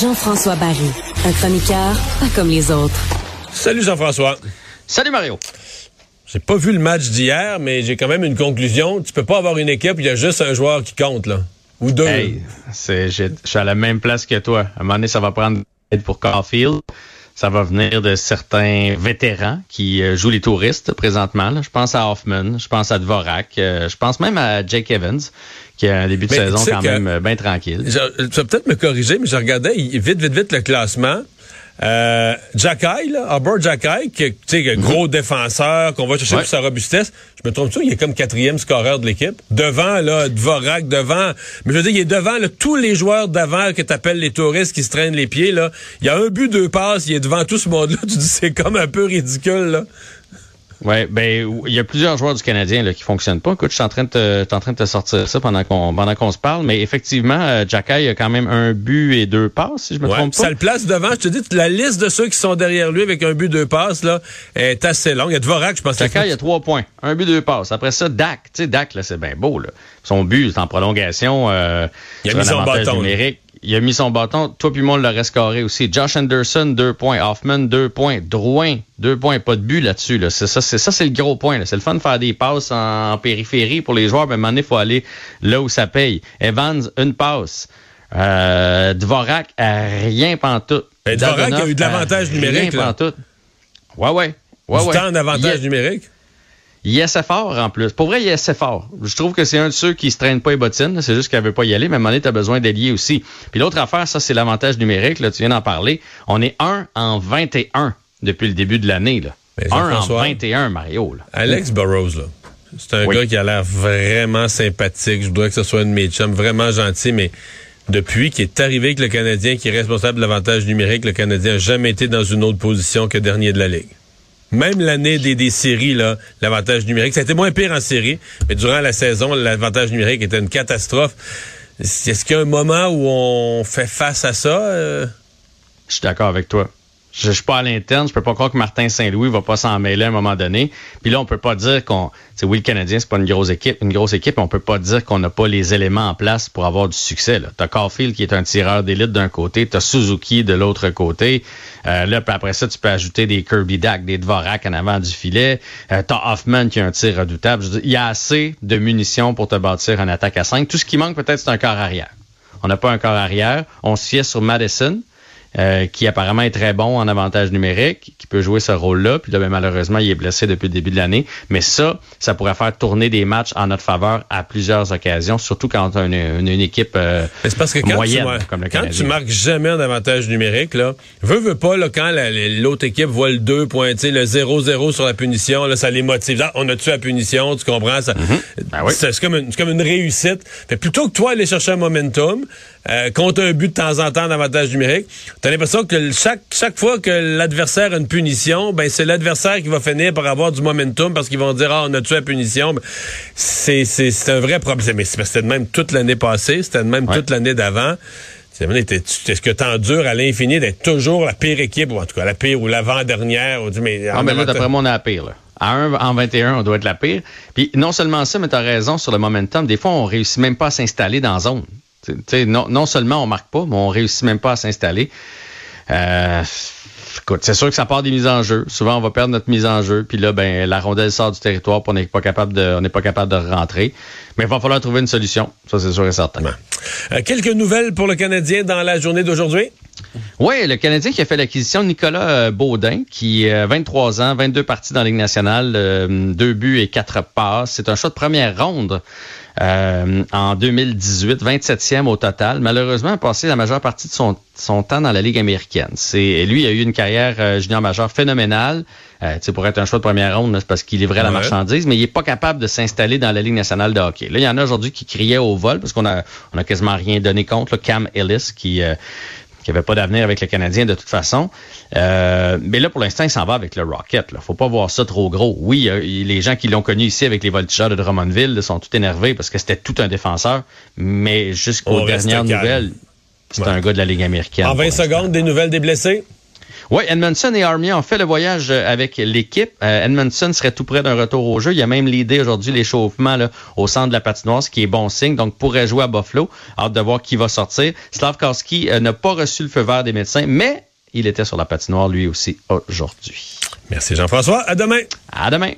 Jean-François Barry, un chroniqueur pas comme les autres. Salut Jean-François. Salut Mario. J'ai pas vu le match d'hier, mais j'ai quand même une conclusion. Tu peux pas avoir une équipe où il y a juste un joueur qui compte, là. Ou deux. Hey, je suis à la même place que toi. À un moment donné, ça va prendre pour Caulfield. Ça va venir de certains vétérans qui euh, jouent les touristes présentement. Je pense à Hoffman, je pense à Dvorak, euh, je pense même à Jake Evans, qui a un début de saison quand même euh, bien tranquille. tu vas peut-être me corriger, mais je regardais vite, vite, vite le classement. Euh, Jacky, là, Arbor Jacky, qui est gros défenseur, qu'on va chercher pour sa robustesse. Je me trompe-tu, il est comme quatrième scoreur de l'équipe. Devant, là, Dvorak, devant. Mais je veux dire, il est devant là, tous les joueurs d'avant que t'appelles les touristes qui se traînent les pieds, là. Il y a un but, deux passes, il est devant tout ce monde-là. Tu dis, c'est comme un peu ridicule, là. Oui, ben il y a plusieurs joueurs du Canadien là, qui fonctionnent pas. Écoute, je suis en train de te, en train de te sortir ça pendant qu'on pendant qu'on se parle, mais effectivement, euh, Jacky a quand même un but et deux passes, si je me trompe pas. Ça le place devant. Je te dis, la liste de ceux qui sont derrière lui avec un but deux passes là est assez longue. Il y a Dvorak, je pense. Jacky, il y a trois points, un but deux passes. Après ça, Dak, tu sais, Dak là, c'est bien beau là. Son but, c'est en prolongation. Euh, il a mis son bâton numérique il a mis son bâton. Toi puis moi, on l'aurait scoré aussi. Josh Anderson, deux points. Hoffman, deux points. Drouin, deux points. Pas de but là-dessus. Là. C'est ça, c'est ça, c'est le gros point. C'est le fun de faire des passes en, périphérie pour les joueurs, mais donné, il faut aller là où ça paye. Evans, une passe. Euh, Dvorak, rien pantoute. Et Dvorak a eu de l'avantage numérique. Rien pantoute. Ouais, ouais. ouais, du ouais. temps d'avantage numérique. Il essaie fort en plus. Pour vrai, il essaie fort. Je trouve que c'est un de ceux qui se traîne pas les bottines. C'est juste qu'elle veut pas y aller, mais à un moment donné, tu as besoin d'allier aussi. Puis l'autre affaire, ça, c'est l'avantage numérique. Là, tu viens d'en parler. On est 1 en 21 depuis le début de l'année. 1 en 21, Mario. Là. Alex Burrows, là. C'est un gars qui a l'air vraiment sympathique. Je voudrais que ce soit un de mes chums, vraiment gentil, mais depuis qu'il est arrivé avec le Canadien, qui est responsable de l'avantage numérique, le Canadien n'a jamais été dans une autre position que dernier de la Ligue. Même l'année des, des séries, là, l'avantage numérique, ça a été moins pire en série, mais durant la saison, l'avantage numérique était une catastrophe. Est-ce qu'il y a un moment où on fait face à ça? Euh? Je suis d'accord avec toi. Je, suis pas à l'interne, je peux pas croire que Martin Saint-Louis va pas s'en mêler à un moment donné. Puis là, on peut pas dire qu'on, c'est oui, le Canadien, c'est pas une grosse équipe, une grosse équipe, on peut pas dire qu'on n'a pas les éléments en place pour avoir du succès. Là. T'as Caulfield qui est un tireur d'élite d'un côté, t'as Suzuki de l'autre côté. Euh, là, puis après ça, tu peux ajouter des Kirby Dack, des Dvorak en avant du filet. Euh, t'as Hoffman qui a un tir redoutable. il y a assez de munitions pour te bâtir en attaque à 5. Tout ce qui manque peut-être, c'est un corps arrière. On n'a pas un corps arrière. On se fiait sur Madison. Euh, qui apparemment est très bon en avantage numérique, qui peut jouer ce rôle-là. Puis là, ben, malheureusement, il est blessé depuis le début de l'année. Mais ça, ça pourrait faire tourner des matchs en notre faveur à plusieurs occasions, surtout quand on a une, équipe euh, C'est parce que quand moyenne, tu, comme le Quand tu marques jamais en avantage numérique, là, veux, veux pas, là, quand l'autre équipe voit le 2 pointer, le 0-0 sur la punition, là, ça les motive. Ah, on a tué la punition, tu comprends? Ça, mm-hmm. ben C'est comme, une, comme une réussite. Fait plutôt que toi aller chercher un momentum, euh, contre un but de temps en temps d'avantage numérique, t'as l'impression que chaque, chaque fois que l'adversaire a une punition, ben c'est l'adversaire qui va finir par avoir du momentum parce qu'ils vont dire ah on a tué la punition. Ben, c'est c'est un vrai problème. Mais c'était de même toute l'année passée, c'était de même toute l'année d'avant. Est-ce que t'endures à l'infini d'être toujours la pire équipe, ou en tout cas la pire ou l'avant-dernière? Mais, ah, mais là, d'après moi, on est la pire. Là. À 1 en 21, on doit être la pire. Puis non seulement ça, mais tu as raison sur le momentum. Des fois, on réussit même pas à s'installer dans la zone non, seulement on marque pas, mais on réussit même pas à s'installer. Euh, c'est sûr que ça part des mises en jeu. Souvent, on va perdre notre mise en jeu, puis là, ben, la rondelle sort du territoire, puis on n'est pas capable de, on n'est pas capable de rentrer. Mais il va falloir trouver une solution. Ça, c'est sûr et certain. Euh, quelques nouvelles pour le Canadien dans la journée d'aujourd'hui? Oui, le Canadien qui a fait l'acquisition de Nicolas euh, Baudin, qui a 23 ans, 22 parties dans la Ligue nationale, deux buts et quatre passes. C'est un choix de première ronde. Euh, en 2018, 27e au total. Malheureusement, a passé la majeure partie de son, son temps dans la Ligue américaine. C'est lui il a eu une carrière euh, junior majeure phénoménale. Euh, pour être un choix de première ronde, c'est parce qu'il livrait la marchandise, mais il est pas capable de s'installer dans la Ligue nationale de hockey. Là, il y en a aujourd'hui qui criaient au vol parce qu'on a on a quasiment rien donné contre. Cam Ellis qui euh, qui avait pas d'avenir avec le Canadien de toute façon. Euh, mais là, pour l'instant, il s'en va avec le Rocket. Là. Faut pas voir ça trop gros. Oui, les gens qui l'ont connu ici avec les voltigeurs de Drummondville sont tout énervés parce que c'était tout un défenseur. Mais jusqu'aux dernières nouvelles, c'est un gars de la Ligue américaine. En 20 secondes, des nouvelles des blessés? Oui, Edmondson et Army ont fait le voyage avec l'équipe. Edmondson serait tout près d'un retour au jeu. Il a même l'idée aujourd'hui l'échauffement au centre de la patinoire, ce qui est bon signe. Donc, pourrait jouer à Buffalo. Hâte de voir qui va sortir. Slavkowski n'a pas reçu le feu vert des médecins, mais il était sur la patinoire lui aussi aujourd'hui. Merci Jean-François. À demain. À demain.